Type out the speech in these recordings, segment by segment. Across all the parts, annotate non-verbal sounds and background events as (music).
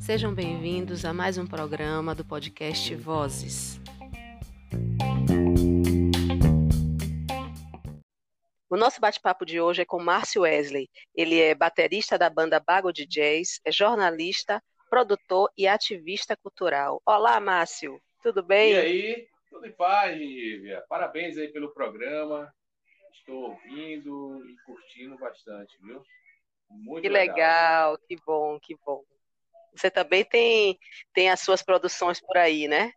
Sejam bem-vindos a mais um programa do podcast Vozes. O nosso bate-papo de hoje é com Márcio Wesley. Ele é baterista da banda Bago de Jazz, é jornalista, produtor e ativista cultural. Olá, Márcio, tudo bem? E aí, tudo em paz, Nívia. Parabéns aí pelo programa. Estou ouvindo e curtindo bastante, viu? Muito que legal. legal, que bom, que bom. Você também tem, tem as suas produções por aí, né?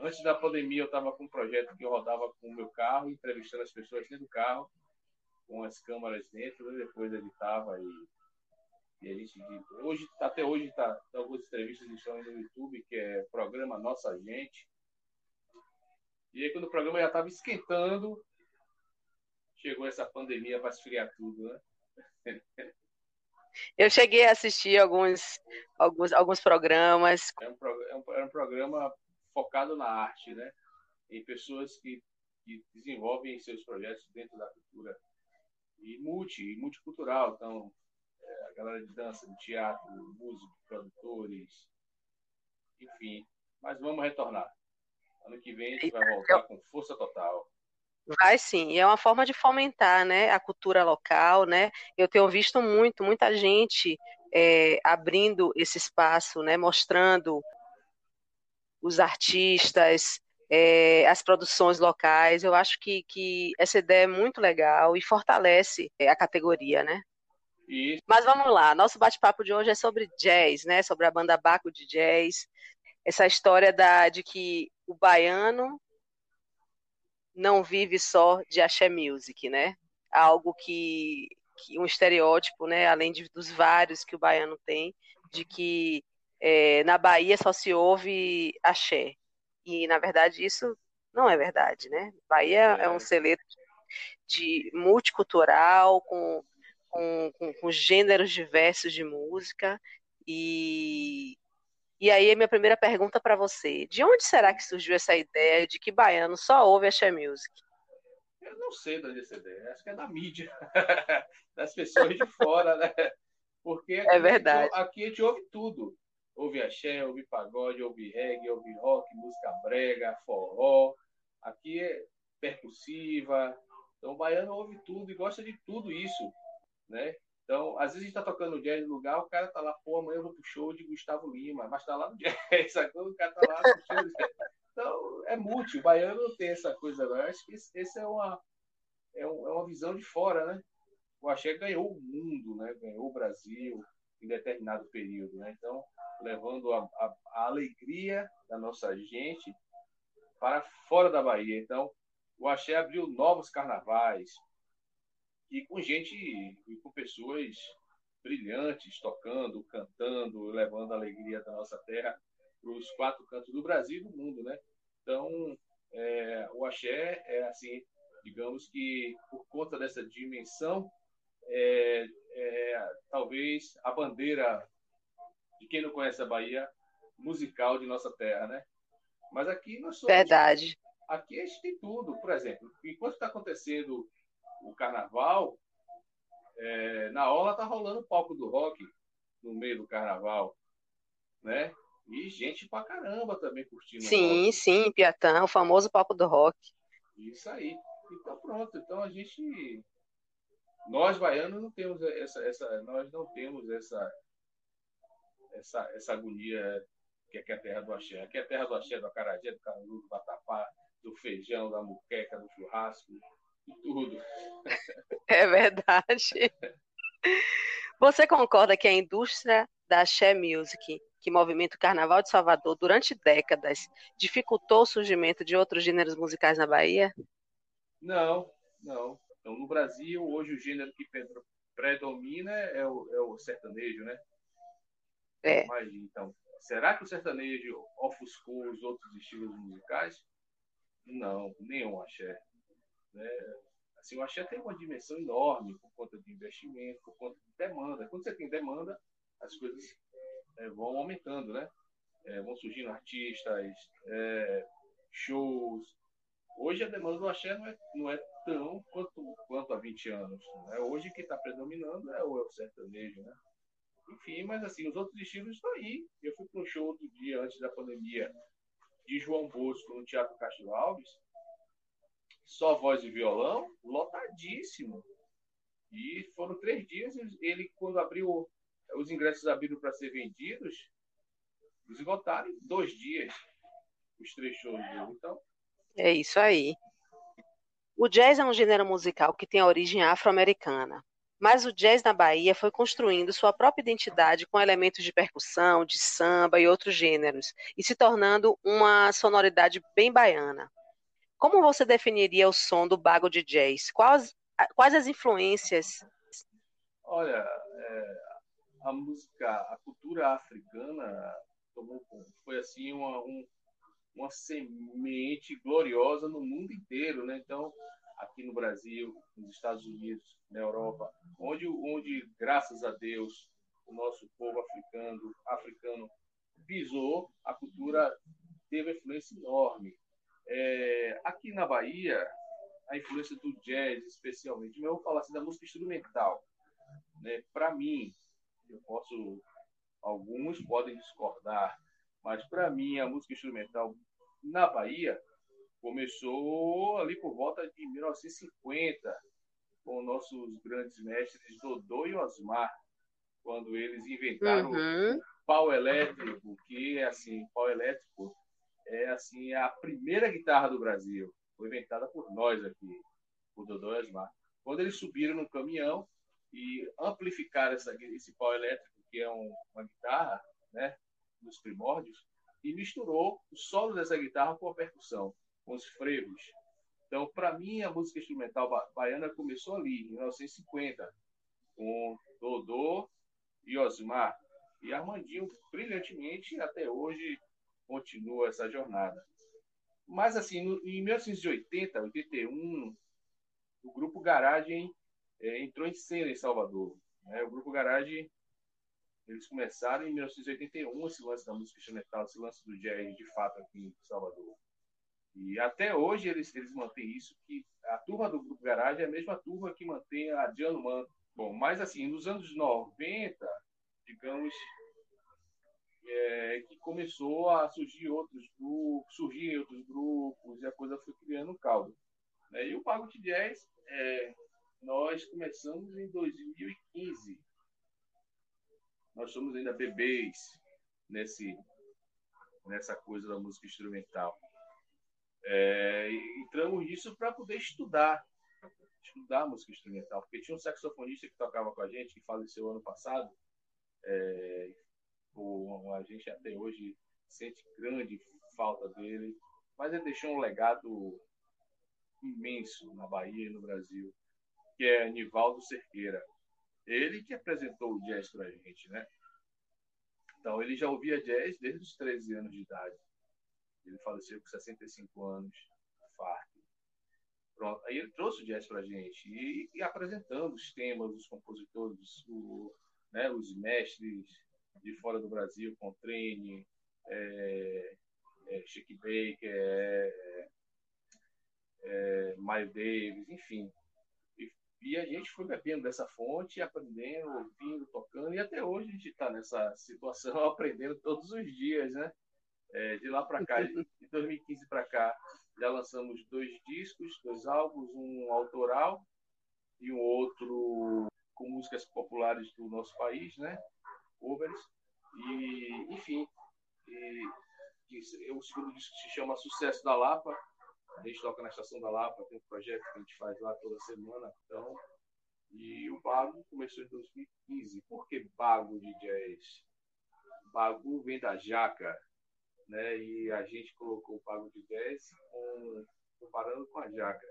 Antes da pandemia, eu estava com um projeto que eu rodava com o meu carro, entrevistando as pessoas dentro do carro com as câmaras dentro, e depois editava e, e a gente hoje até hoje tá, algumas entrevistas estão no YouTube que é programa Nossa Gente. E aí quando o programa já estava esquentando, chegou essa pandemia para esfriar tudo, né? (laughs) Eu cheguei a assistir alguns, alguns, alguns programas. É um, é é um programa focado na arte, né? Em pessoas que, que desenvolvem seus projetos dentro da cultura e multi, e multicultural. Então, é, a galera de dança, de teatro, músicos, produtores, enfim. Mas vamos retornar. Ano que vem a gente vai voltar com força total. Vai sim, e é uma forma de fomentar né, a cultura local, né? Eu tenho visto muito, muita gente é, abrindo esse espaço, né, mostrando os artistas, é, as produções locais. Eu acho que, que essa ideia é muito legal e fortalece é, a categoria, né? Isso. Mas vamos lá, nosso bate-papo de hoje é sobre jazz, né? Sobre a banda Baco de Jazz. Essa história da, de que o baiano não vive só de axé music, né? Algo que, que um estereótipo, né? Além de, dos vários que o baiano tem, de que é, na Bahia só se ouve axé. E, na verdade, isso não é verdade, né? Bahia é, é um celeiro de, de multicultural, com, com, com, com, gêneros diversos de música. E, e aí, minha primeira pergunta para você: de onde será que surgiu essa ideia de que baiano só ouve axé music? Eu não sei de onde essa ideia, acho que é da mídia, (laughs) das pessoas de fora, né? Porque é verdade. aqui a gente ouve tudo ouve axé, ouve pagode, ouve reggae, ouve rock, música brega, forró. Aqui é percussiva. Então o baiano ouve tudo e gosta de tudo isso, né? Então, às vezes a gente tá tocando jazz no lugar, o cara tá lá, pô, amanhã eu vou pro show de Gustavo Lima, mas tá lá no (laughs) jazz, sacou? O cara tá lá curtindo Então, é múltiplo, o baiano não tem essa coisa, não. Eu acho que esse é, uma, é, um, é, uma visão de fora, né? O axé ganhou o mundo, né? Ganhou o Brasil em determinado período, né? Então, levando a, a, a alegria da nossa gente para fora da Bahia. Então, o Axé abriu novos carnavais e com gente e com pessoas brilhantes tocando, cantando, levando a alegria da nossa terra para os quatro cantos do Brasil e do mundo, né? Então, é, o axé é assim, digamos que por conta dessa dimensão, é, é, talvez a bandeira de quem não conhece a Bahia, musical de nossa terra, né? Mas aqui nós somos. Verdade. Aqui a gente tem tudo. Por exemplo, enquanto está acontecendo o carnaval, é, na aula tá rolando o palco do rock no meio do carnaval, né? E gente pra caramba também curtindo. Sim, sim, Piatã, o famoso palco do rock. Isso aí. Então pronto. Então a gente, nós baianos não temos essa, essa nós não temos essa essa, essa agonia que aqui é a terra do axé. Aqui é a terra do axé, do acarajé, do caruru, do batapá, do feijão, da muqueca, do churrasco, tudo. É verdade. Você concorda que a indústria da axé music, que movimenta o carnaval de Salvador durante décadas, dificultou o surgimento de outros gêneros musicais na Bahia? Não, não. Então, no Brasil, hoje o gênero que predomina é o, é o sertanejo, né? É. Imagina, então, será que o sertanejo ofuscou os outros estilos musicais? Não, nenhum axé. Né? Assim, o axé tem uma dimensão enorme por conta de investimento, por conta de demanda. Quando você tem demanda, as coisas é, vão aumentando, né? É, vão surgindo artistas, é, shows. Hoje a demanda do axé não é, não é tão quanto, quanto há 20 anos. Né? Hoje quem está predominando é o sertanejo, né? Enfim, mas assim, os outros estilos estão aí. Eu fui para um show outro dia, antes da pandemia, de João Bosco no Teatro Castro Alves. Só voz e violão, lotadíssimo. E foram três dias. Ele, quando abriu, os ingressos abriram para ser vendidos, esgotaram em dois dias os três shows dele. Então. É isso aí. O jazz é um gênero musical que tem origem afro-americana, mas o jazz na Bahia foi construindo sua própria identidade com elementos de percussão, de samba e outros gêneros, e se tornando uma sonoridade bem baiana. Como você definiria o som do bago de jazz? Quais, quais as influências? Olha, é, a música, a cultura africana tomou, foi assim uma, um, uma semente gloriosa no mundo inteiro, né? Então, aqui no Brasil, nos Estados Unidos, na Europa, onde, onde graças a Deus, o nosso povo africano, africano pisou, a cultura teve influência enorme. É, aqui na Bahia, a influência do jazz, especialmente, mas eu vou falar assim da música instrumental. Né? Para mim, eu posso, alguns podem discordar, mas para mim a música instrumental na Bahia começou ali por volta de 1950, com nossos grandes mestres Dodô e Osmar, quando eles inventaram uhum. o pau elétrico, que é assim, pau elétrico é assim a primeira guitarra do Brasil, foi inventada por nós aqui, por Dodô e Osmar. Quando eles subiram no caminhão e amplificaram essa, esse pau elétrico, que é um, uma guitarra, né, nos primórdios, e misturou o solo dessa guitarra com a percussão, com os frevos. Então, para mim, a música instrumental baiana começou ali, em 1950, com Dodô e Osmar. E Armandinho, brilhantemente, até hoje, continua essa jornada. Mas, assim, no, em 1980, 81, o Grupo Garagem é, entrou em cena em Salvador. Né? O Grupo Garagem eles começaram em 1981 esse lance da música instrumental, esse lance do jazz de fato aqui em Salvador. E até hoje eles, eles mantêm isso, que a turma do Grupo Garagem é a mesma turma que mantém a Diano Man. Bom, mas assim, nos anos 90, digamos, é, que começou a surgir outros grupos, surgir outros grupos, e a coisa foi criando um caldo. Né? E o Pago de Jazz, é, nós começamos em 2015 nós somos ainda bebês nesse, nessa coisa da música instrumental. É, entramos nisso para poder estudar, estudar música instrumental, porque tinha um saxofonista que tocava com a gente, que faleceu ano passado, é, o, a gente até hoje sente grande falta dele, mas ele deixou um legado imenso na Bahia e no Brasil, que é Nivaldo Cerqueira. Ele que apresentou o jazz para a gente, né? Então, ele já ouvia jazz desde os 13 anos de idade. Ele faleceu com 65 anos, farto. Pronto. Aí ele trouxe o jazz para a gente e, e, apresentando os temas, os compositores, o, né, os mestres de fora do Brasil, Contrane, é, é, Chick Baker, é, é, Miles Davis, enfim, e a gente foi bebendo dessa fonte, aprendendo, ouvindo, tocando, e até hoje a gente está nessa situação, (laughs) aprendendo todos os dias, né? É, de lá para cá, de (laughs) 2015 para cá, já lançamos dois discos, dois álbuns, um autoral e um outro com músicas populares do nosso país, né? Covers. E, enfim, e, e, o segundo disco se chama Sucesso da Lapa, a gente toca na Estação da Lapa, tem um projeto que a gente faz lá toda semana. Então, e o Bago começou em 2015. Por que Bago de Jazz? Bago vem da jaca, né? E a gente colocou o Bago de Jazz com, comparando com a jaca.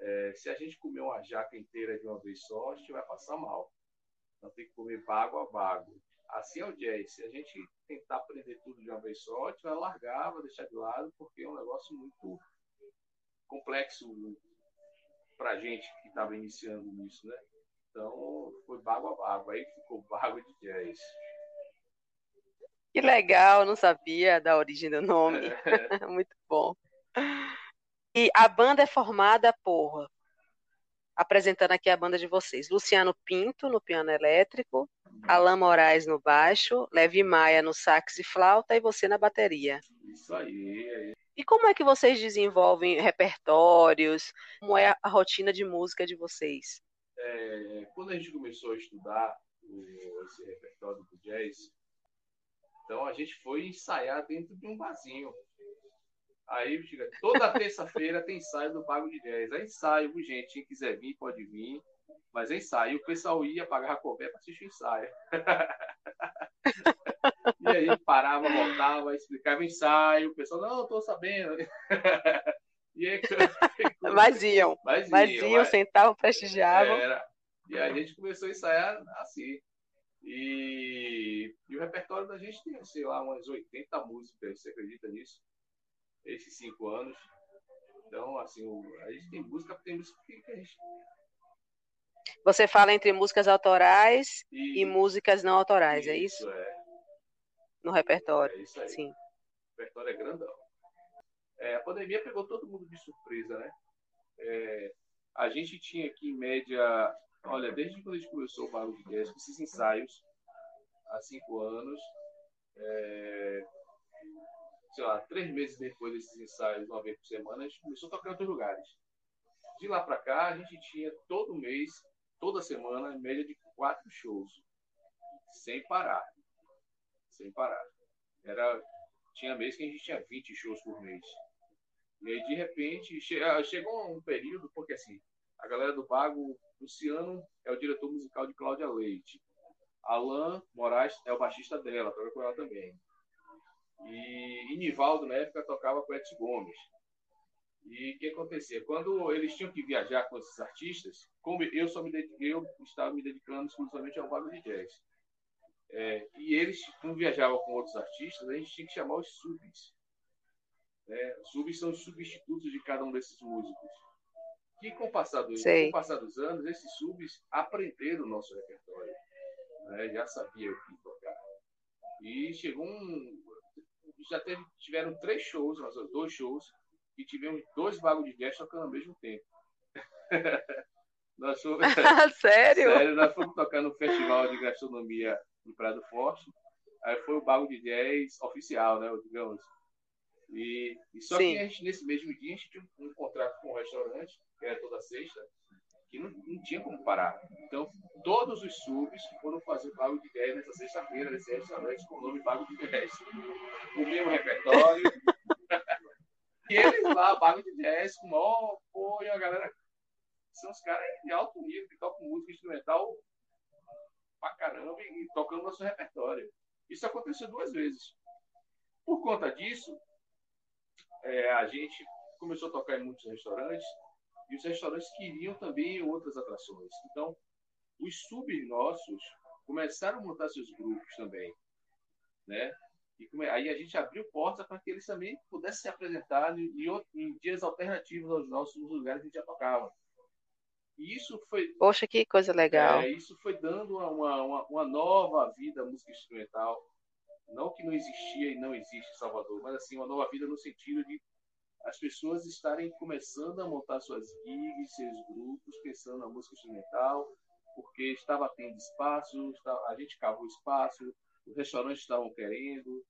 É, se a gente comer uma jaca inteira de uma vez só, a gente vai passar mal. Então tem que comer bago a bago. Assim é o jazz. Se a gente tentar aprender tudo de uma vez só, a gente vai largar, vai deixar de lado, porque é um negócio muito complexo para gente que estava iniciando nisso, né? Então, foi bago a bago. Aí ficou bago de jazz. Que legal, não sabia da origem do nome. É. (laughs) Muito bom. E a banda é formada por apresentando aqui a banda de vocês. Luciano Pinto no piano elétrico, Alain Moraes no baixo, Levi Maia no sax e flauta e você na bateria. Isso aí. E como é que vocês desenvolvem repertórios? Como é a rotina de música de vocês? É, quando a gente começou a estudar o, esse repertório do jazz, então a gente foi ensaiar dentro de um barzinho. Aí, toda terça-feira tem ensaio do Pago de Jazz. É ensaio, gente. Quem quiser vir, pode vir. Mas é ensaio. O pessoal ia pagar a cover para assistir o ensaio. (laughs) e aí parava, voltava, explicava ensaio. O pessoal, não, estou sabendo. (laughs) e aí, (laughs) mas iam. Mas iam, mas iam mas... sentavam, prestigiavam. Era. E a gente começou a ensaiar assim. E, e o repertório da gente tem, sei lá, umas 80 músicas, você acredita nisso? Esses cinco anos. Então, assim, a gente tem música, tem música que a gente. Você fala entre músicas autorais e, e músicas não autorais, é isso, é isso? É. No repertório. É isso aí. Sim. O repertório é grandão. É, a pandemia pegou todo mundo de surpresa, né? É, a gente tinha aqui, em média, Olha, desde quando a gente começou o Barulho de Guest, esses ensaios, há cinco anos, é, sei lá, três meses depois desses ensaios, uma vez por semana, a gente começou a tocar em outros lugares. De lá para cá, a gente tinha todo mês, toda semana, em média de quatro shows, sem parar. Sem parar. Era, tinha mês que a gente tinha 20 shows por mês. E aí, de repente, chegou um período, porque assim, a galera do Bago, Luciano é o diretor musical de Cláudia Leite. Alain Moraes é o baixista dela, toca com ela também. E, e Nivaldo, na época, tocava com Edson Gomes. E o que acontecia? Quando eles tinham que viajar com esses artistas, como eu só me eu estava me dedicando exclusivamente ao Bago de Jazz. É, e eles, como viajavam com outros artistas, a gente tinha que chamar os subs. Né? Subs são os substitutos de cada um desses músicos. E com o passar, do, com o passar dos anos, esses subs aprenderam o nosso repertório. Né? Já sabia o que tocar. E chegou um. Já teve, tiveram três shows, nós dois shows, e tivemos dois vagos de jazz tocando ao mesmo tempo. (laughs) nós fomos, (laughs) Sério? Sério, nós fomos tocar no Festival de Gastronomia do Prado Forte. Aí foi o bago de jazz oficial, né? Digamos. E, e só Sim. que a gente, nesse mesmo dia, a gente tinha um, um contrato com um restaurante que era toda sexta, que não, não tinha como parar. Então, todos os subs foram fazer Bago de 10 nessa sexta-feira, nesse restaurante com o nome Bago de 10. O mesmo repertório. (laughs) e eles lá, Bago de 10, com o maior apoio, a galera. São os caras de alto nível que tocam música instrumental pra caramba e, e tocando nosso repertório. Isso aconteceu duas vezes. Por conta disso, é, a gente começou a tocar em muitos restaurantes e os restaurantes queriam também outras atrações. Então, os subs nossos começaram a montar seus grupos também, né? E aí a gente abriu portas para que eles também pudessem se apresentar em, em dias alternativos aos nossos lugares que a gente já tocava. E isso foi. Poxa, que coisa legal! É, isso foi dando uma, uma, uma, nova vida à música instrumental. Não que não existia e não existe em Salvador, mas assim, uma nova vida no sentido de as pessoas estarem começando a montar suas gigs, seus grupos, pensando na música instrumental, porque estava tendo espaço, a gente cavou espaço, os restaurantes estavam querendo,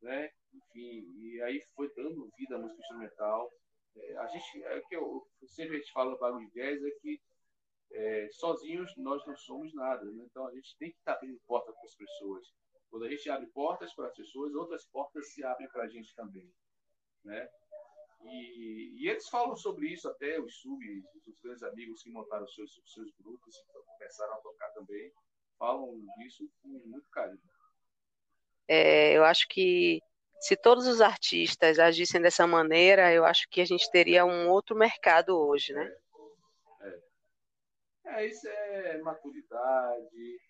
né? Enfim, e aí foi dando vida à música instrumental. É, a gente, é que eu sempre a gente fala de Jazz é que é, sozinhos nós não somos nada, né? então a gente tem que estar abrindo porta para as pessoas. Quando a gente abre portas para as pessoas, outras portas se abrem para a gente também, né? E, e, eles falam sobre isso até, os subs, os grandes amigos que montaram seus, seus grupos, começaram a tocar também, falam disso com muito carinho. É, eu acho que se todos os artistas agissem dessa maneira, eu acho que a gente teria um outro mercado hoje, né? É, é. é isso é maturidade,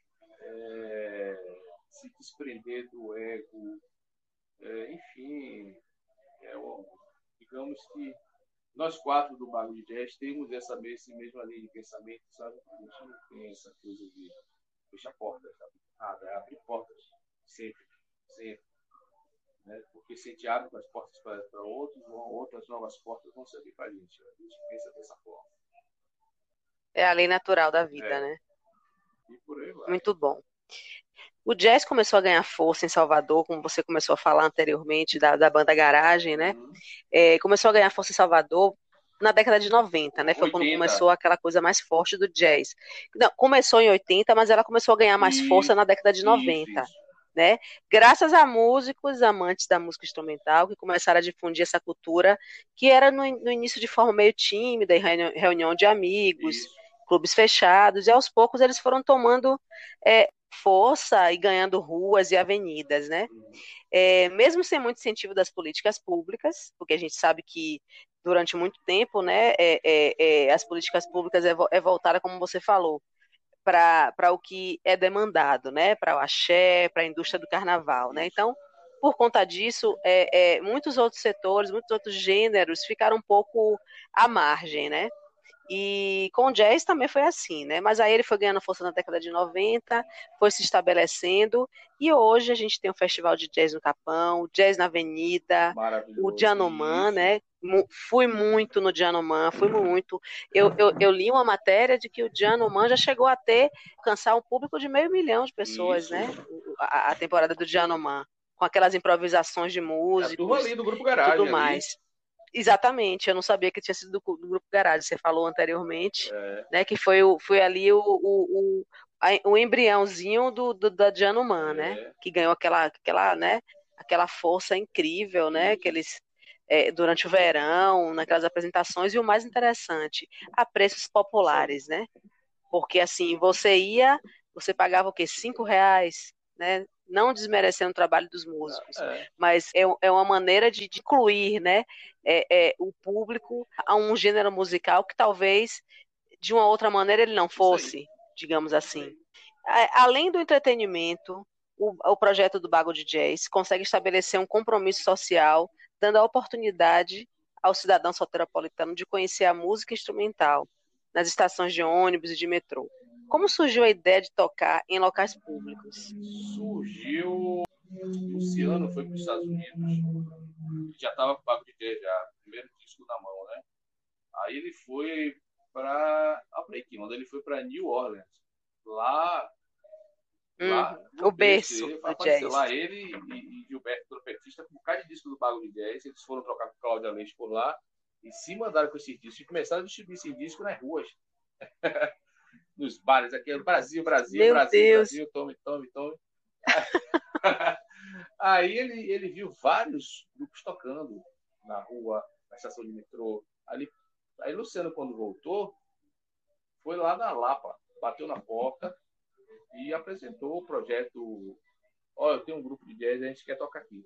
é se desprender do ego, é, enfim, é o digamos que nós quatro do Bago de Jazz temos essa mesma, mesma linha de pensamento, sabe? A gente não tem essa coisa de fechar portas, sabe? Ah, é abrir portas, sempre, sempre. Né? Porque se a gente abre as portas para outros, outras novas portas vão se abrir para a gente. A gente pensa dessa forma. É a lei natural da vida, É. né? E por aí vai. Muito bom. O jazz começou a ganhar força em Salvador, como você começou a falar anteriormente, da, da banda Garagem, né? Uhum. É, começou a ganhar força em Salvador na década de 90, né? Foi quando 80. começou aquela coisa mais forte do jazz. Não, começou em 80, mas ela começou a ganhar mais Isso, força na década de 90. Isso, né? Graças a músicos amantes da música instrumental que começaram a difundir essa cultura, que era no, no início de forma meio tímida, em reuni- reunião de amigos, clubes fechados, e aos poucos eles foram tomando é, força e ganhando ruas e avenidas, né? É, mesmo sem muito incentivo das políticas públicas, porque a gente sabe que durante muito tempo, né, é, é, é, as políticas públicas é, é voltada, como você falou, para o que é demandado, né? Para o axé, para a indústria do carnaval, né? Então, por conta disso, é, é, muitos outros setores, muitos outros gêneros ficaram um pouco à margem, né? E com o jazz também foi assim, né? Mas aí ele foi ganhando força na década de 90, foi se estabelecendo, e hoje a gente tem um festival de jazz no Capão, o Jazz na Avenida, o Isso. né? Fui muito no Janoman, fui muito. Eu, eu, eu li uma matéria de que o Janoman já chegou a ter, alcançar um público de meio milhão de pessoas, Isso. né? O- A, a temporada do Janoman, com aquelas improvisações de É A turma ali do grupo Garagem. tudo ali. Exatamente, eu não sabia que tinha sido do, do Grupo Garagem, você falou anteriormente, É, né? Que foi, o, foi ali o, o, o, o embriãozinho do, do, da Janoman, né? é. que ganhou aquela, aquela, né, aquela força incrível, né, que eles é, durante o verão, naquelas apresentações, e o mais interessante, a preços populares, né? Porque assim, você ia, você pagava o quê? Cinco reais, né? Não desmerecendo o trabalho dos músicos, É. mas é, é uma maneira de, de incluir, né, é, é, o público a um gênero musical que talvez de uma outra maneira ele não fosse, digamos assim. Além do entretenimento, o, o projeto do Bago de Jazz consegue estabelecer um compromisso social, dando a oportunidade ao cidadão soteropolitano de conhecer a música instrumental nas estações de ônibus e de metrô. Como surgiu a ideia de tocar em locais públicos? Surgiu. Luciano foi para os Estados Unidos. Já estava com o Papo de Jazz já, primeiro disco na mão, né? Aí ele foi para. Ah, falei aqui, quando ele foi para New Orleans. Lá. lá Hum, o berço ele, apareceu lá ele e, e Gilberto trompetista com um bocado de disco do Bago de Jazz. Eles foram trocar com Cláudia Leite por lá e se mandaram com esses discos e começaram a distribuir esses discos nas ruas. (laughs) Nos bares aqui, Brasil, Brasil, Meu Brasil, Deus. Brasil, tome, tome, tome. (laughs) Aí ele, ele viu vários grupos tocando na rua, na estação de metrô. Ali, aí Luciano, quando voltou, foi lá na Lapa, bateu na porta e apresentou o projeto. Olha, eu tenho um grupo de jazz, a gente quer tocar aqui.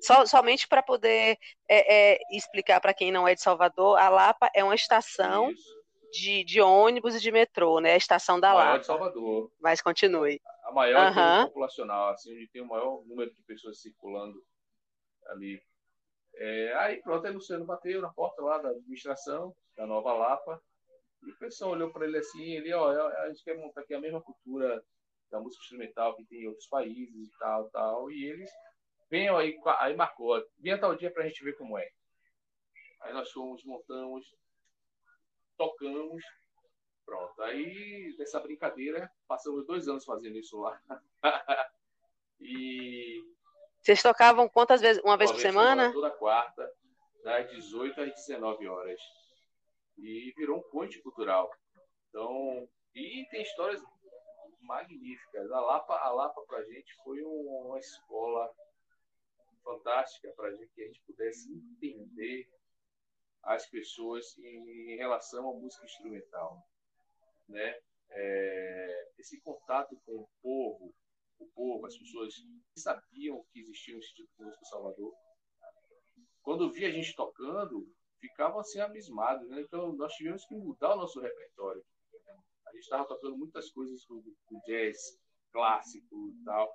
Só- somente para poder é, é, explicar para quem não é de Salvador, a Lapa é uma estação Isso. De, de ônibus e de metrô, né? A estação da A maior Lapa. de Salvador. Mas continue. A maior Aham. populacional, assim, onde tem o maior número de pessoas circulando ali. É, aí pronto, aí Luciano bateu na porta lá da administração, da Nova Lapa, e o pessoal olhou para ele assim, ele, ó, a gente quer montar aqui a mesma cultura da música instrumental que tem em outros países e tal, tal, e eles venham aí, aí marcou, venha tal dia pra gente ver como é. Aí nós fomos, montamos, tocamos, pronto. Aí, dessa brincadeira, passamos dois anos fazendo isso lá. (laughs) e Vocês tocavam quantas vezes? Uma vez por vez semana? Toda quarta, das 18 às 19 horas. E virou um ponte cultural. Então, e tem histórias magníficas. A Lapa, a Lapa pra gente foi um- uma escola fantástica para gente que a gente pudesse entender as pessoas em, relação à música instrumental, né? É, esse contato com o povo, o povo, as pessoas sabiam que existia um Instituto de Música Salvador. Quando via a gente tocando, ficavam assim abismados, né? Então nós tivemos que mudar o nosso repertório. A gente estava tocando muitas coisas do jazz clássico e tal.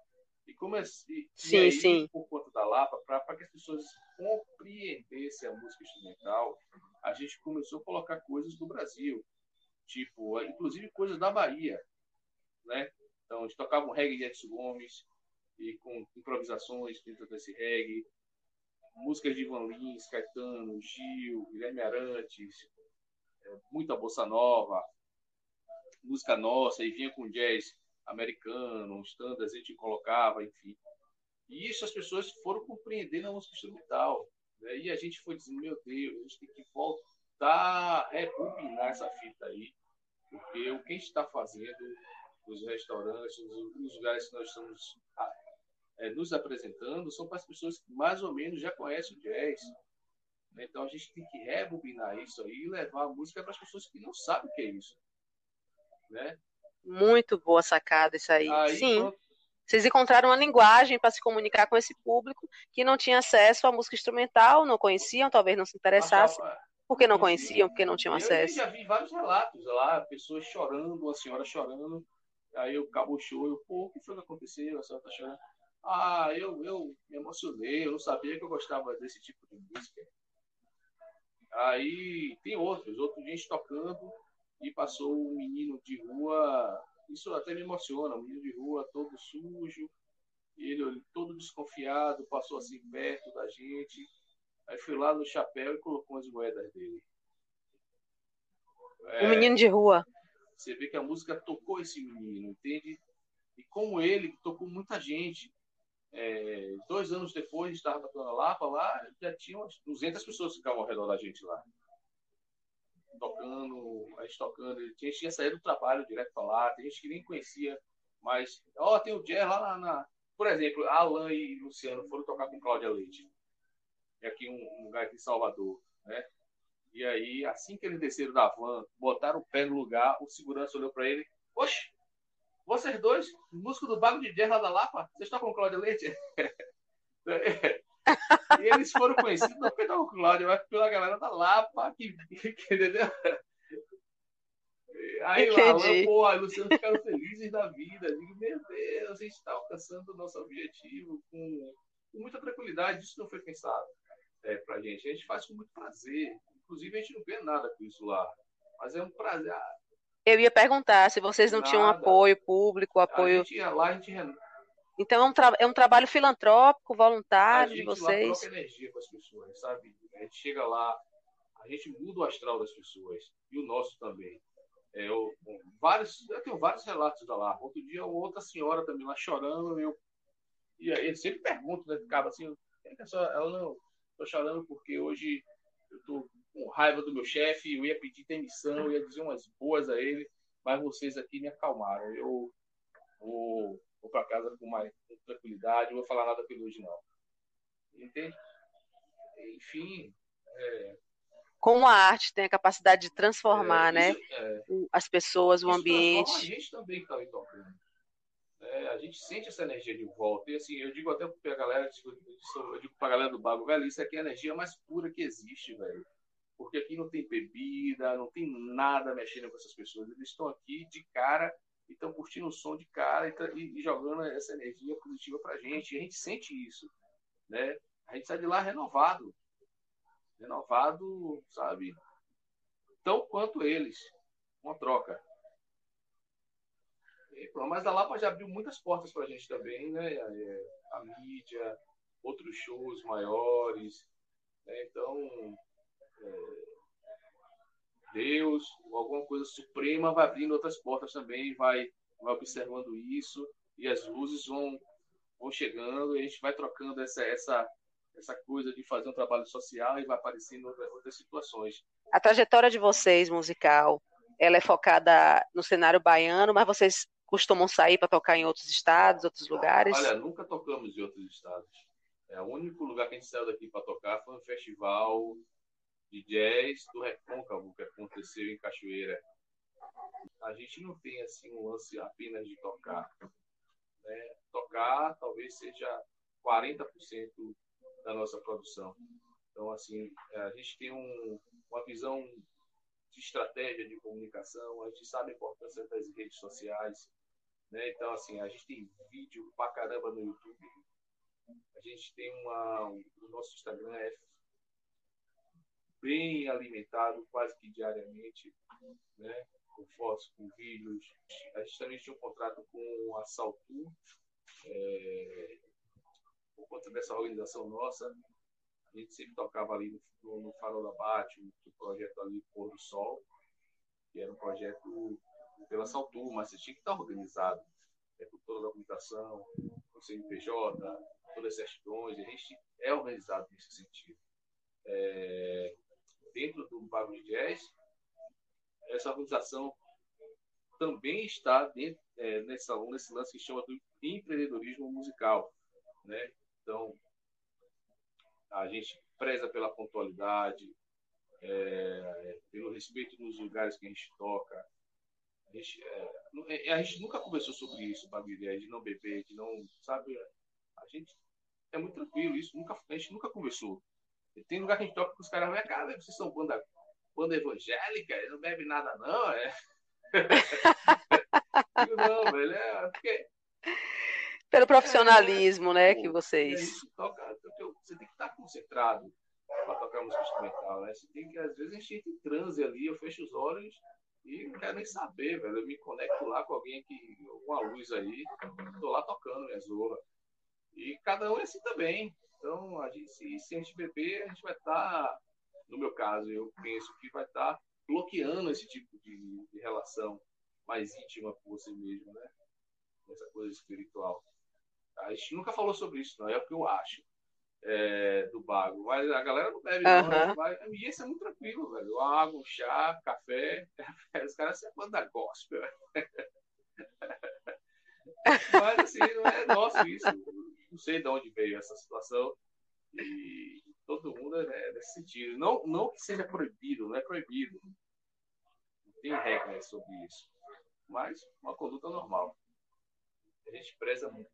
E comecei, Sim, e aí, sim. por conta da Lapa, para que as pessoas compreendessem a música instrumental, a gente começou a colocar coisas do Brasil, tipo, inclusive coisas da Bahia, né? Então, a gente tocava um reggae de Edson Gomes, e com improvisações dentro desse reggae, músicas de Ivan Lins, Caetano, Gil, Guilherme Arantes, muita bossa nova, música nossa, e vinha com jazz americano, uns standards a gente colocava, enfim. E isso as pessoas foram compreendendo a música instrumental. Né? E a gente foi dizendo, meu Deus, a gente tem que voltar a rebobinar essa fita aí, porque o que a gente está fazendo nos restaurantes, nos lugares que nós estamos é, nos apresentando, são para as pessoas que mais ou menos já conhecem o jazz. Né? Então a gente tem que rebobinar isso aí e levar a música para as pessoas que não sabem o que é isso. Né? Muito boa sacada isso aí. aí Sim. Pronto. Vocês encontraram uma linguagem para se comunicar com esse público que não tinha acesso à música instrumental, não conheciam, talvez não se interessassem. Porque não conheciam, porque não tinham acesso. Eu já vi vários relatos lá, pessoas chorando, uma senhora chorando. Aí eu acabou o show, eu, pô, o que foi que aconteceu? A senhora tá chorando. Ah, eu, eu me emocionei, eu não sabia que eu gostava desse tipo de música. Aí tem outros, outros gente tocando e passou um menino de rua, isso até me emociona, um menino de rua todo sujo, ele todo desconfiado, passou assim perto da gente, aí foi lá no chapéu e colocou as moedas dele. É, um menino de rua. Você vê que a música tocou esse menino, entende? E como ele, tocou muita gente. É, dois anos depois, a gente estava na Lapa, lá já tinha umas 200 pessoas que ficavam ao redor da gente lá. Tocando, a gente tocando. Tinha gente ia sair do trabalho direto para lá, tem gente que nem conhecia, mas, ó, tem o jazz lá na, na, Por exemplo, Alan e Luciano foram tocar com Cláudia Leite. É aqui um, um lugar aqui em Salvador, né? E aí, assim que eles desceram da van, botaram o pé no lugar, o segurança olhou para ele, oxe, vocês dois, músico do Bago de Jazz lá da Lapa, vocês estão com Cláudia Leite? (laughs) e eles foram conhecidos não pelo Cláudio, mas pela galera da Lapa, que, que entendeu? Aí lá, pô, a Luciano ficaram felizes da vida. Eu digo, meu Deus, a gente está alcançando o nosso objetivo com, com, muita tranquilidade. Isso não foi pensado é, pra gente. A gente faz com muito prazer. Inclusive, a gente não ganha nada com isso lá. Mas é um prazer. Eu ia perguntar se vocês não Nada. tinham apoio público, apoio. A gente ia lá, a gente Então é um, tra... é um trabalho filantrópico, voluntário de vocês. A gente troca energia com as pessoas, sabe? A gente chega lá, a gente muda o astral das pessoas e o nosso também. É, eu, vários, eu tenho vários relatos da lá. Outro dia, outra senhora também lá chorando, eu e aí ele sempre pergunta, né? Ficava assim, ela não, tô chorando porque hoje eu tô com raiva do meu chefe, eu ia pedir demissão, eu ia dizer umas boas a ele, mas vocês aqui me acalmaram. Eu vou, vou para casa com mais com tranquilidade, não vou falar nada pelo hoje, não. Entende? Enfim. É... Como a arte tem a capacidade de transformar, é, né? É, as pessoas, o ambiente. A gente também está tocando. É, a gente sente essa energia de volta. E assim, eu digo até para a galera, eu digo para a galera do Bago, velho, isso aqui é a energia mais pura que existe, velho porque aqui não tem bebida, não tem nada mexendo com essas pessoas. Eles estão aqui de cara e estão curtindo o som de cara e, e jogando essa energia positiva para a gente. E a gente sente isso, né? A gente sai de lá renovado, renovado, sabe? Tão quanto eles, uma troca. E, mas a Lapa já abriu muitas portas para a gente também, né? A, é, a mídia, outros shows maiores. Né? Então, Deus, alguma coisa suprema vai abrindo outras portas também, vai, vai observando isso, e as luzes vão, vão chegando, e a gente vai trocando essa, essa, essa coisa de fazer um trabalho social e vai aparecendo outras, outras situações. A trajetória de vocês, musical, ela é focada no cenário baiano, mas vocês costumam sair para tocar em outros estados, outros lugares? Olha, nunca tocamos em outros estados. É, o único lugar que a gente saiu daqui para tocar foi um festival de jazz do Recôncavo que aconteceu em Cachoeira. A gente não tem assim um lance apenas de tocar. Né? Tocar talvez seja 40% da nossa produção. Então, assim, a gente tem um, uma visão de estratégia de comunicação, a gente sabe a importância das redes sociais. Né? Então, assim, a gente tem vídeo pra caramba no YouTube. A gente tem uma. O nosso Instagram é bem alimentado quase que diariamente, né? com fotos, com vídeos. A gente também tinha um contrato com a Saltu, é, por conta dessa organização nossa. A gente sempre tocava ali no, no Farol da Bate, no projeto ali Pôr do Sol. que era um projeto pela Saltur, mas você tinha que estar organizado é, com toda a documentação, com o CNPJ, todas as certidões, a gente é organizado nesse sentido. É, dentro do Jazz, essa organização também está dentro, é, nessa, nesse lance que chama do empreendedorismo musical. Né? Então, a gente preza pela pontualidade, é, pelo respeito nos lugares que a gente toca. A gente, é, é a gente nunca conversou sobre isso, Babilé, de não beber, de não, sabe? A gente é muito tranquilo, isso nunca, a gente nunca conversou. Tem lugar que a gente toca com os caras, mas cara, vocês são banda, banda evangélica, não bebe nada não, é. (laughs) não, velho, é porque pelo profissionalismo, é, né, que vocês. Toca, você tem que estar concentrado para tocar música instrumental, né? Você tem que, às vezes, a gente entra em transe ali, eu fecho os olhos e não quero nem saber, velho. Eu me conecto lá com alguém que, com a luz aí, tô lá tocando minha zorra. E cada um é assim também. Então, a gente, se, se a gente beber, a gente vai estar, tá, no meu caso, eu penso que vai estar tá bloqueando esse tipo de, de relação mais íntima com você mesmo, né? Essa coisa espiritual. A gente nunca falou sobre isso, não é o que eu acho é, do bago. Mas a galera não bebe, uhum. não. Vai, e esse é muito tranquilo, velho. Água, chá, café. (laughs) Os caras se mandam gospel. (laughs) Mas assim, não é nosso isso. Não sei de onde veio essa situação. E todo mundo é nesse sentido. Não, não que seja proibido, não é proibido. Não tem regras sobre isso. Mas uma conduta normal. A gente preza muito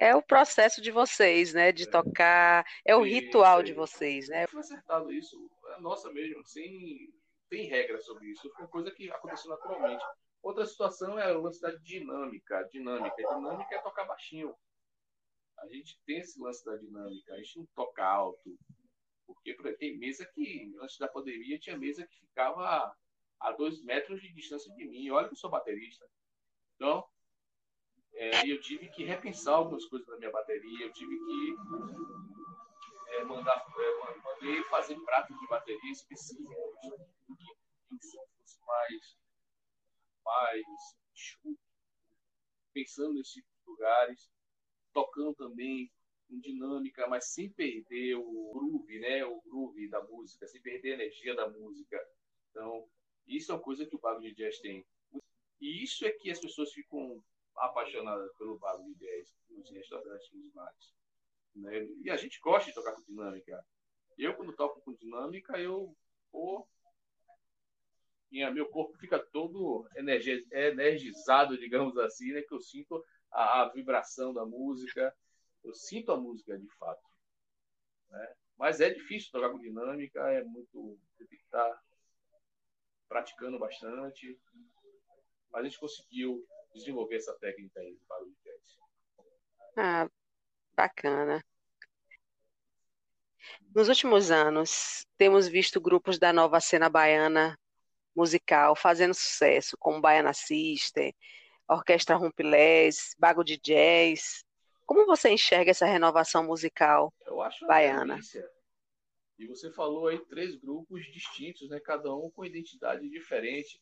é o processo de vocês, né? De tocar, é o ritual de vocês, né? Foi acertado isso, é nossa mesmo, sem tem regra sobre isso, foi coisa que aconteceu naturalmente. Outra situação é a da dinâmica, dinâmica, dinâmica é tocar baixinho. A gente tem esse lance da dinâmica, a gente não toca alto, porque tem mesa que antes da pandemia tinha mesa que ficava a dois metros de distância de mim. Olha que eu sou baterista. Então, é, eu tive que repensar algumas coisas na minha bateria, eu tive que é, mandar, é, mandei fazer pratos de bateria específicos, que o som fosse mais, mais pensando nesses tipo lugares, tocando também com dinâmica, mas sem perder o groove, né? O groove da música, sem perder a energia da música. Então, isso é uma coisa que o Bago de Jazz tem. E isso é que as pessoas ficam apaixonada pelo bar de 10 nos restaurantes nos bares. Né? E a gente gosta de tocar com dinâmica. Eu, quando toco com dinâmica, eu. Pô, minha, meu corpo fica todo energizado, digamos assim, né? Que eu sinto a, a, vibração da música, eu sinto a música de fato. Né? Mas é difícil tocar com dinâmica, é muito. Tem que estar praticando bastante. Mas a gente conseguiu desenvolver essa técnica aí para o jazz. Ah, bacana. Nos últimos anos, temos visto grupos da nova cena baiana musical fazendo sucesso, como Baiana Sister, Orquestra Rumpilés, Bago de Jazz. Como você enxerga essa renovação musical Eu acho baiana? E você falou aí três grupos distintos, né? Cada um com identidade diferente,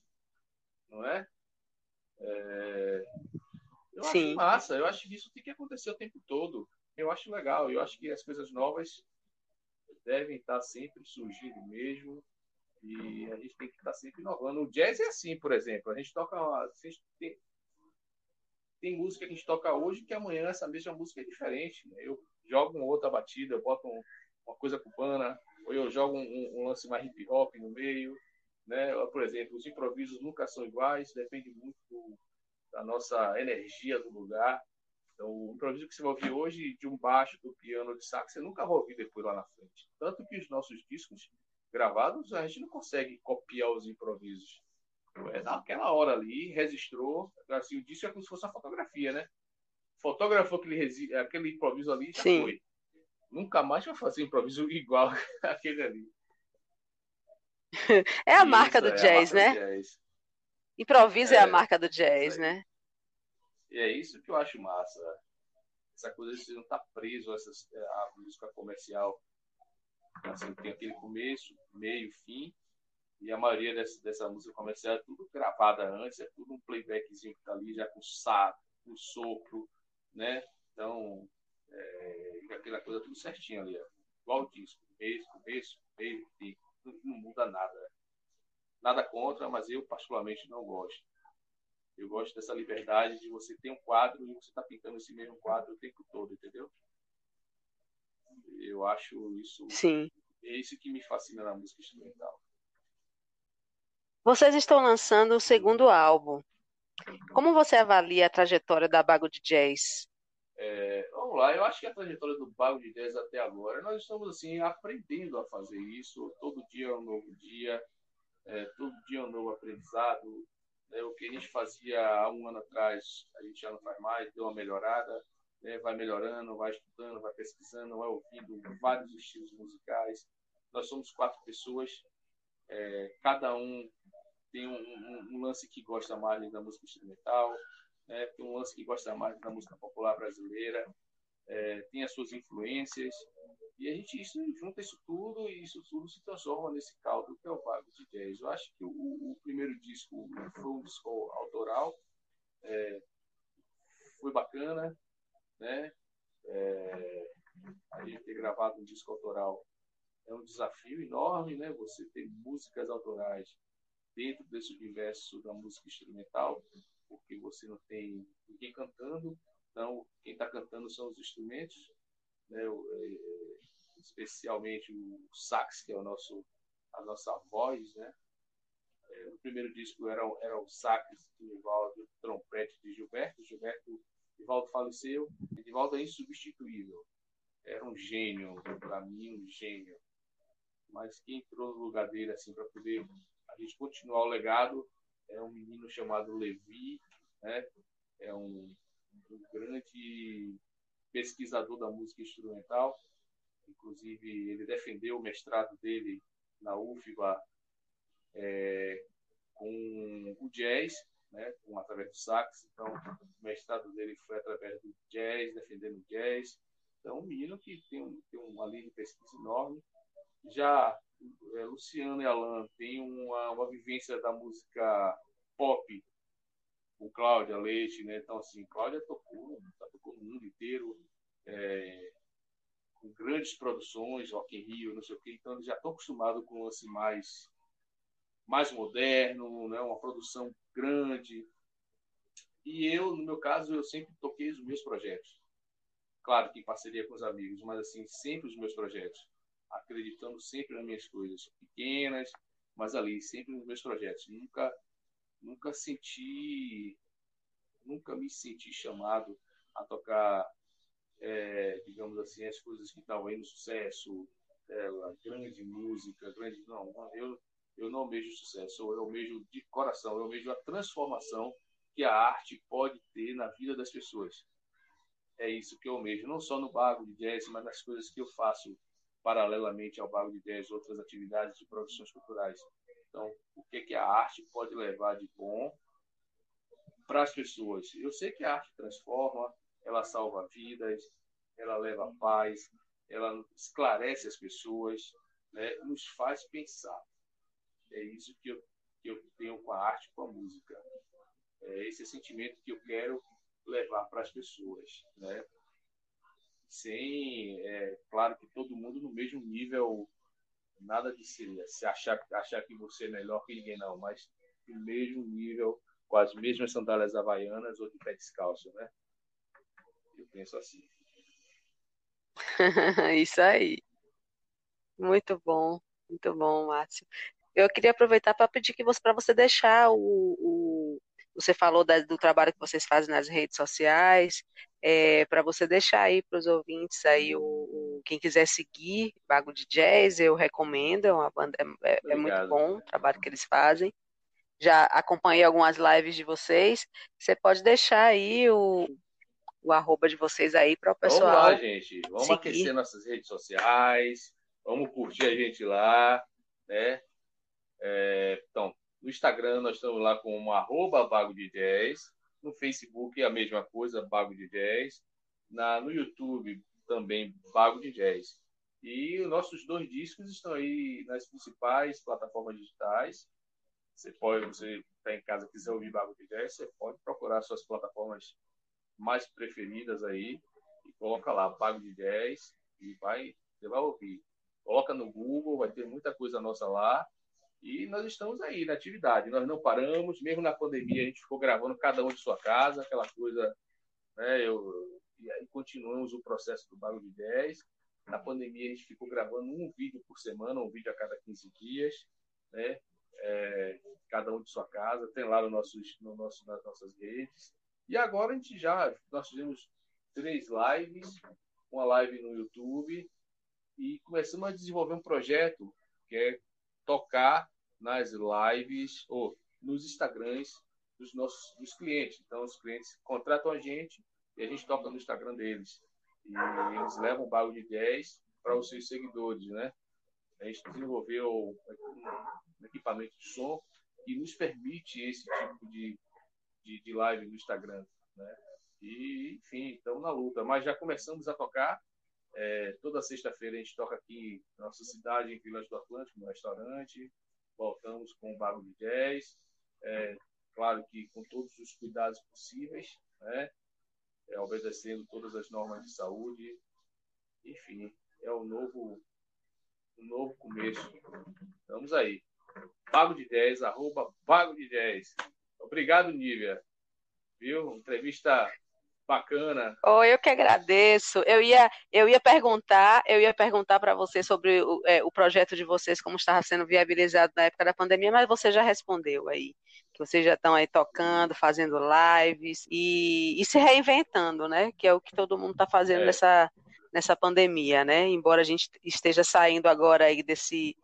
não é? É... Eu Sim. acho massa, eu acho que isso tem que acontecer o tempo todo. Eu acho legal, eu acho que as coisas novas devem estar sempre surgindo mesmo e a gente tem que estar sempre inovando. O jazz é assim, por exemplo, a gente toca, a gente tem, tem música que a gente toca hoje que amanhã essa mesma música é diferente. Né? Eu jogo uma outra batida, eu boto um, uma coisa cubana, ou eu jogo um, um, lance mais hip hop no meio, né? Por exemplo, os improvisos nunca são iguais, depende muito da nossa energia do lugar. Então, o improviso que você vai ouvir hoje de um baixo, do piano, de sax, você nunca vai ouvir depois lá na frente. Tanto que os nossos discos gravados, a gente não consegue copiar os improvisos. É naquela hora ali, registrou, assim, o disco é como se fosse uma fotografia, né? Fotografou aquele, aquele improviso ali já Sim. foi. Nunca mais vai fazer improviso (laughs) igual aquele ali. É a marca do é jazz, marca né? Do jazz. Improviso é, é, a marca do jazz, né? E é isso que eu acho massa. Essa coisa de você não estar tá preso a, essas, a música comercial. Assim, tem aquele começo, meio, fim. E a maioria dessa, dessa música comercial é tudo gravada antes, é tudo um playbackzinho que tá ali, já com saco, com sopro, né? Então, é, aquela coisa tudo certinho ali, ó. igual o disco, começo, começo, meio, fim, não muda nada. Nada contra, mas eu particularmente não gosto. Eu gosto dessa liberdade de você ter um quadro e você tá pintando esse mesmo quadro o tempo todo, entendeu? Eu acho isso. Sim. É isso que me fascina na música instrumental. Vocês estão lançando o segundo álbum. Como você avalia a trajetória da Bago de Jazz? É, vamos lá, eu acho que a trajetória do Bago de Jazz até agora, nós estamos assim aprendendo a fazer isso. Todo dia é um novo dia, é, todo dia é um novo aprendizado. Né? O que a gente fazia há um ano atrás, a gente já não faz mais, deu uma melhorada né, vai melhorando, vai estudando, vai pesquisando, vai ouvindo vários estilos musicais. Nós somos quatro pessoas, é, cada um tem um, um, um, lance que gosta mais da música instrumental, né, tem um lance que gosta mais da música popular brasileira, é, tem as suas influências, e a gente isso, junta isso tudo e isso tudo se transforma nesse caldo que é o Vago de Jazz. Eu acho que o, o primeiro disco foi um disco autoral, é, foi bacana, né? É, a gente ter gravado um disco autoral é um desafio enorme, né? Você ter músicas autorais dentro desse universo da música instrumental, porque você não tem ninguém cantando, então quem está cantando são os instrumentos, né? É, especialmente o sax, que é o nosso a nossa voz, né? É, no primeiro disco era, era o sax de Nivaldo, o trompete de Gilberto. Gilberto Edivaldo faleceu. Edivaldo é insubstituível. Era um gênio, para mim, um gênio. Mas quem entrou no lugar dele, assim, para poder a gente continuar o legado, é um menino chamado Levi, né? É um, um grande pesquisador da música instrumental. Inclusive, ele defendeu o mestrado dele na UFBA é, com o jazz, né, com, através do sax. Então, o mestrado dele foi através do jazz, defendendo jazz. Então, um menino que tem, um, tem uma linha de pesquisa enorme. Já é, Luciano e Alan têm uma, uma vivência da música pop com Cláudia Leite, né? Então, assim, Cláudia tocou, tá tocou no mundo inteiro, é, com grandes produções, Rock in Rio, não sei o quê. Então, eles já estão acostumados com lance mais mais moderno, né, uma produção grande. E eu, no meu caso, eu sempre toquei os meus projetos. Claro que em parceria com os amigos, mas assim, sempre os meus projetos. Acreditando sempre nas minhas coisas pequenas, mas ali, sempre nos meus projetos. Nunca, nunca senti, nunca me senti chamado a tocar, é, digamos assim, as coisas que estavam aí no sucesso, é, grande música, grande. Não, eu eu não vejo sucesso, eu vejo de coração, eu vejo a transformação que a arte pode ter na vida das pessoas. É isso que eu vejo, não só no bago de jazz, mas nas coisas que eu faço paralelamente ao bago de jazz, outras atividades de produções culturais. Então, o que, que a arte pode levar de bom para as pessoas? Eu sei que a arte transforma, ela salva vidas, ela leva paz, ela esclarece as pessoas, né? nos faz pensar. É isso que eu, que eu tenho com a arte, com a música. É esse sentimento que eu quero levar para as pessoas, né? Sem, é, claro que todo mundo no mesmo nível, nada de se, se achar, achar que você é melhor que ninguém, não, mas no mesmo nível, com as mesmas sandálias havaianas ou de pé descalço, né? Eu penso assim. (laughs) Isso aí. Muito bom, muito bom, Márcio. Eu queria aproveitar para pedir que você para você deixar o, o você falou da, do trabalho que vocês fazem nas redes sociais, é, para você deixar aí para os ouvintes aí o, o, quem quiser seguir Bago de Jazz, eu recomendo, é uma banda é, é, é muito bom o trabalho que eles fazem. Já acompanhei algumas lives de vocês. Você pode deixar aí o, o arroba de vocês aí para o pessoal. Vamos lá, gente. Vamos seguir. aquecer nossas redes sociais. Vamos curtir a gente lá, né? É, então, no Instagram nós estamos lá com uma arroba Bago de Jazz. No Facebook é a mesma coisa, Bago de Jazz. Na, no YouTube também Bago de Jazz. E os nossos dois discos estão aí nas principais plataformas digitais. Você pode, você está em casa quiser ouvir Bago de Jazz, você pode procurar suas plataformas mais preferidas aí e coloca lá Bago de Jazz e vai, você vai ouvir. Coloca no Google, vai ter muita coisa nossa lá. E nós estamos aí na atividade. Nós não paramos, mesmo na pandemia a gente ficou gravando cada um de sua casa, aquela coisa, né? Eu, e aí continuamos o processo do Bago de 10. Na pandemia a gente ficou gravando um vídeo por semana, um vídeo a cada 15 dias, né? É, cada um de sua casa, tem lá no nossos, no nosso, nas nossas redes. E agora a gente já, nós fizemos três lives, uma live no YouTube, e começamos a desenvolver um projeto que é tocar nas lives ou nos Instagrams dos nossos dos clientes. Então, os clientes contratam a gente e a gente toca no Instagram deles. E eles levam o bago de 10 para os seus seguidores, né? A gente desenvolveu um equipamento de som que nos permite esse tipo de, de, de live no Instagram, né? E, enfim, estamos na luta. Mas já começamos a tocar. É, toda sexta-feira a gente toca aqui na nossa cidade, em Vilas do Atlântico, no restaurante. Voltamos com o Bago de Jazz. É, claro que com todos os cuidados possíveis, né? é, obedecendo todas as normas de saúde. Enfim, é o novo, o novo começo. Vamos aí. Vago de 10, arroba Vago de 10. Obrigado, Nívia. Viu? Entrevista bacana. Oh, eu que agradeço. Eu ia, eu ia perguntar, eu ia perguntar para você sobre o, é, o projeto de vocês, como estava sendo viabilizado na época da pandemia, mas você já respondeu aí que vocês já estão aí tocando, fazendo lives e, e, se reinventando, né? Que é o que todo mundo está fazendo é. nessa, nessa pandemia, né? Embora a gente esteja saindo agora aí desse,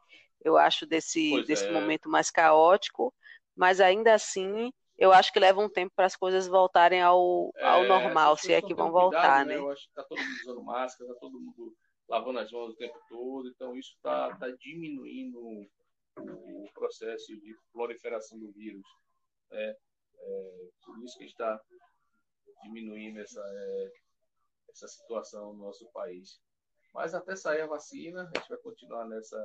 eu acho, desse, desse é. momento mais caótico, mas ainda assim eu acho que leva um tempo para as coisas voltarem ao, ao é, normal, se é que vão cuidado, voltar, né? né? Eu acho que está todo mundo usando máscara, está todo mundo lavando as mãos o tempo todo, então isso está tá diminuindo o processo de proliferação do vírus. É, é, por isso que está diminuindo essa, é, essa situação no nosso país. Mas até sair a vacina, a gente vai continuar nessa,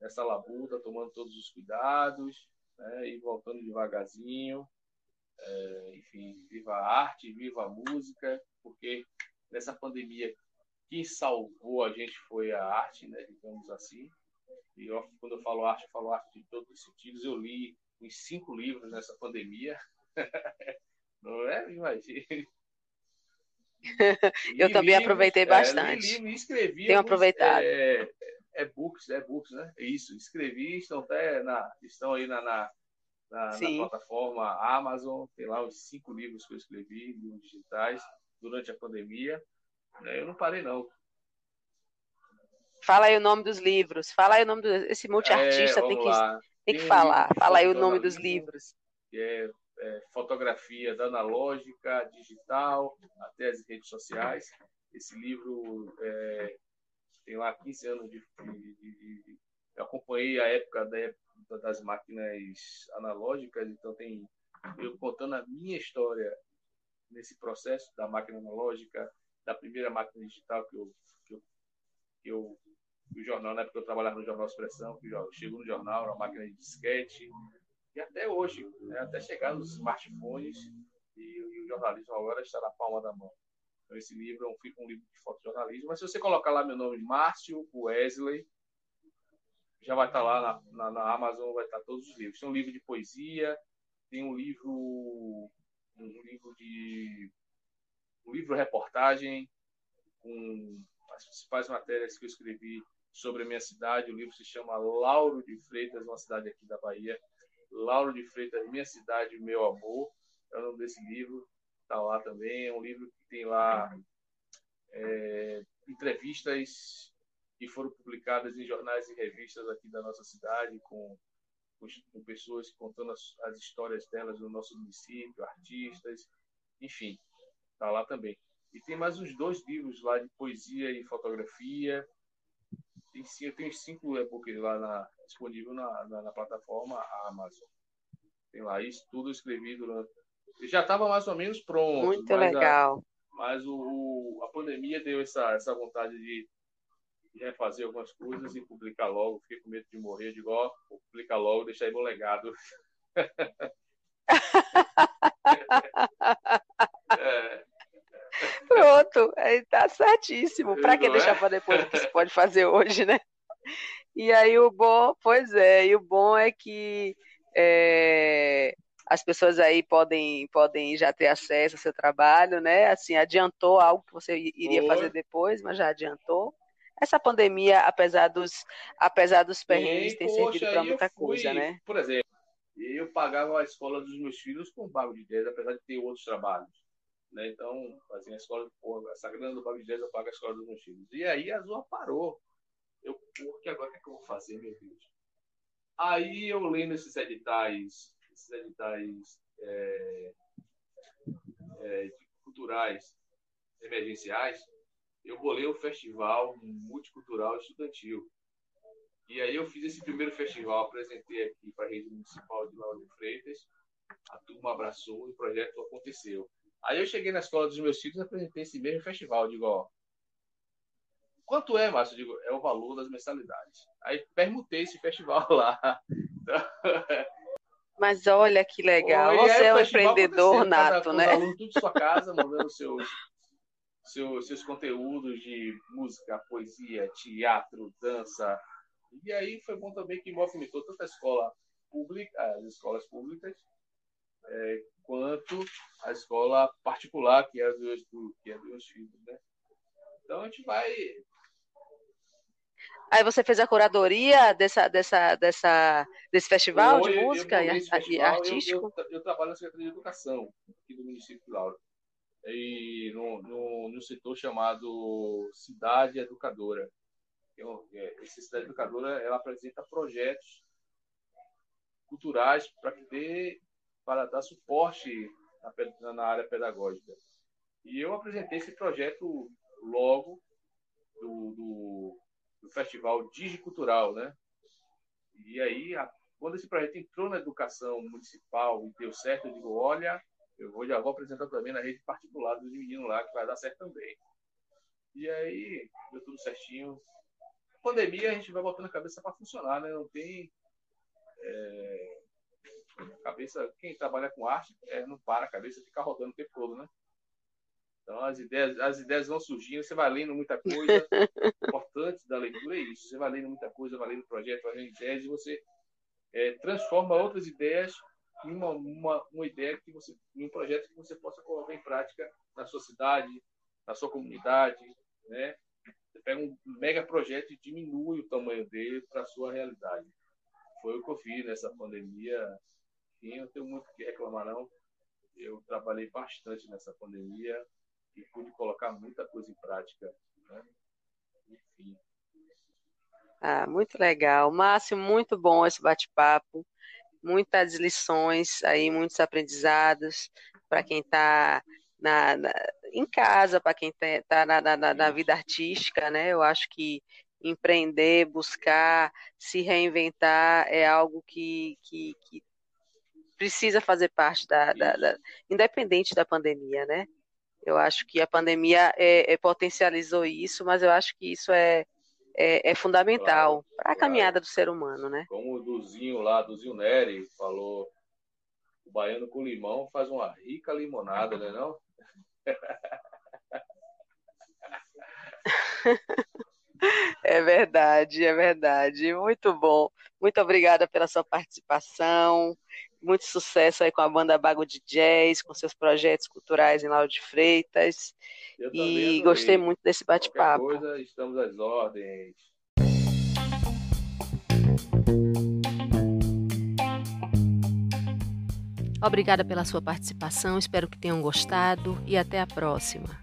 nessa labuta, tomando todos os cuidados né, e voltando devagarzinho. É, enfim, viva a arte, viva a música, porque nessa pandemia quem salvou a gente foi a arte, né, digamos assim. E eu, quando eu falo arte, eu falo arte de todos os sentidos. Eu li uns cinco livros nessa pandemia. (laughs) Não é? Imagine. (laughs) eu também livros, aproveitei bastante. É, li escrevi. Tenho aproveitado. É, é books, é books, né? É isso. Escrevi, estão até na, estão aí na, na, na, na plataforma Amazon. Tem lá os cinco livros que eu escrevi, livros digitais, durante a pandemia. É, eu não parei, não. Fala aí o nome dos livros. Fala aí o nome desse multiartista é, tem que tem que falar. Fala aí o nome dos livros. Que é, é, fotografia da analógica, digital, até as redes sociais. Esse livro é, tem lá 15 anos de, de, de, Eu acompanhei a época da, das máquinas analógicas, então tem eu contando a minha história nesse processo da máquina analógica, da primeira máquina digital que eu, que eu, que eu o jornal, na época eu trabalhava no Jornal Expressão, que chegou no jornal, na máquina de disquete, e até hoje, né, até chegar nos smartphones, e, e, o jornalismo agora está na palma da mão. Então, esse livro é um, um livro de fotojornalismo, mas se você colocar lá meu nome, Márcio Wesley, já vai estar lá na, na, na, Amazon, vai estar todos os livros. Tem um livro de poesia, tem um livro, um livro de um livro reportagem com as principais matérias que eu escrevi sobre a minha cidade. O livro se chama Lauro de Freitas, uma cidade aqui da Bahia. Lauro de Freitas, Minha Cidade, Meu Amor, é o nome desse livro. Está lá também. É um livro tem lá é, entrevistas que foram publicadas em jornais e revistas aqui da nossa cidade, com, com pessoas contando as, as histórias delas no nosso município, artistas, enfim, está lá também. E tem mais uns dois livros lá de poesia e fotografia, tem, eu tenho cinco e-books lá na, disponível na, na, na, plataforma Amazon. Tem lá isso tudo eu escrevi durante. Já estava mais ou menos pronto. Muito legal. Mas o, a pandemia deu essa, essa vontade de, e refazer algumas coisas e publicar logo. Fiquei com medo de morrer, digo, ó, vou publicar logo, deixar aí meu legado. (laughs) é. Pronto, está certíssimo. Para que deixar é? para depois o que se pode fazer hoje, né? E aí o bom, pois é, e o bom é que é, as pessoas aí podem, podem já ter acesso ao seu trabalho, né? Assim, adiantou algo que você iria fazer depois, mas já adiantou. Essa pandemia, apesar dos, apesar dos perrengues, tem servido para muita fui, coisa, né? Por exemplo, eu pagava a escola dos meus filhos com pago de 10, apesar de ter outros trabalhos. Né? Então, assim, a escola, essa grana do pago de 10 eu pago a escola dos meus filhos. E aí a Zoa parou. Eu, que agora o que, é que eu vou fazer, meu Deus? Aí eu lendo esses editais, esses editais é, é, culturais emergenciais, eu bolei o festival multicultural estudantil. E aí eu fiz esse primeiro festival, apresentei aqui para a rede municipal de Lauro de Freitas, a turma abraçou e o projeto aconteceu. Aí eu cheguei na escola dos meus filhos e apresentei esse mesmo festival. Digo, ó, quanto é, Márcio? Digo, é o valor das mensalidades. Aí permutei esse festival (laughs) lá. Mas olha que legal, você é um empreendedor nato, né? Os alunos tudo sua casa, (laughs) mandando seus, seus, seus conteúdos de música, poesia, teatro, dança. E aí foi bom também que movimentou tanto a escola pública, as escolas públicas, é, quanto a escola particular, que é a dos, é dos filhos, né? Então a gente vai. Aí você fez a curadoria dessa, dessa, dessa, desse festival eu, de música eu, eu, e, artístico? Eu, trabalho na Secretaria de Educação aqui do município de Lauro. E no, no, no setor chamado Cidade Educadora. É, essa Cidade Educadora ela apresenta projetos culturais para que dê para dar suporte na, na área pedagógica. E eu apresentei esse projeto logo do, do, do Festival Digicultural, né? E aí, a, quando esse projeto entrou na educação municipal e deu certo, eu digo, olha, eu vou, já vou apresentar também na rede particular dos meninos lá, que vai dar certo também. E aí, deu tudo certinho. Pandemia, a gente vai botando a cabeça para funcionar, né? Não tem... É cabeça, quem trabalha com arte, é, não para, a cabeça fica rodando o tempo todo, né? Então as ideias, as ideias vão surgindo, você vai lendo muita coisa. o (laughs) importante da leitura é isso. Você vai lendo muita coisa, vai lendo projeto, vai lendo ideias e você é, transforma outras ideias em uma, uma, uma ideia que você, em um projeto que você possa colocar em prática na sua cidade, na sua comunidade, né? Você pega um mega projeto e diminui o tamanho dele para a sua realidade. Foi o que eu fiz nessa pandemia enfim, eu tenho muito que reclamar, não. Eu trabalhei bastante nessa pandemia e pude colocar muita coisa em prática. Né? Enfim. Ah, muito legal. Márcio, muito bom esse bate-papo. Muitas lições aí, muitos aprendizados para quem está na, na, em casa, para quem está na, na, na, vida artística, né? Eu acho que empreender, buscar, se reinventar é algo que, que, que precisa fazer parte da, da, da, independente da pandemia, né? Eu acho que a pandemia é, é, potencializou isso, mas eu acho que isso é, é, é fundamental claro, para a claro. caminhada do ser humano, né? Como o Duzinho lá, Duzinho Neri falou, o baiano com limão faz uma rica limonada, né não? (laughs) É verdade, é verdade. Muito bom. Muito obrigada pela sua participação muito sucesso aí com a banda Bago de Jazz, com seus projetos culturais em Lauro de Freitas. Eu e gostei muito desse bate-papo. coisa, estamos às ordens. Obrigada pela sua participação, espero que tenham gostado e até a próxima.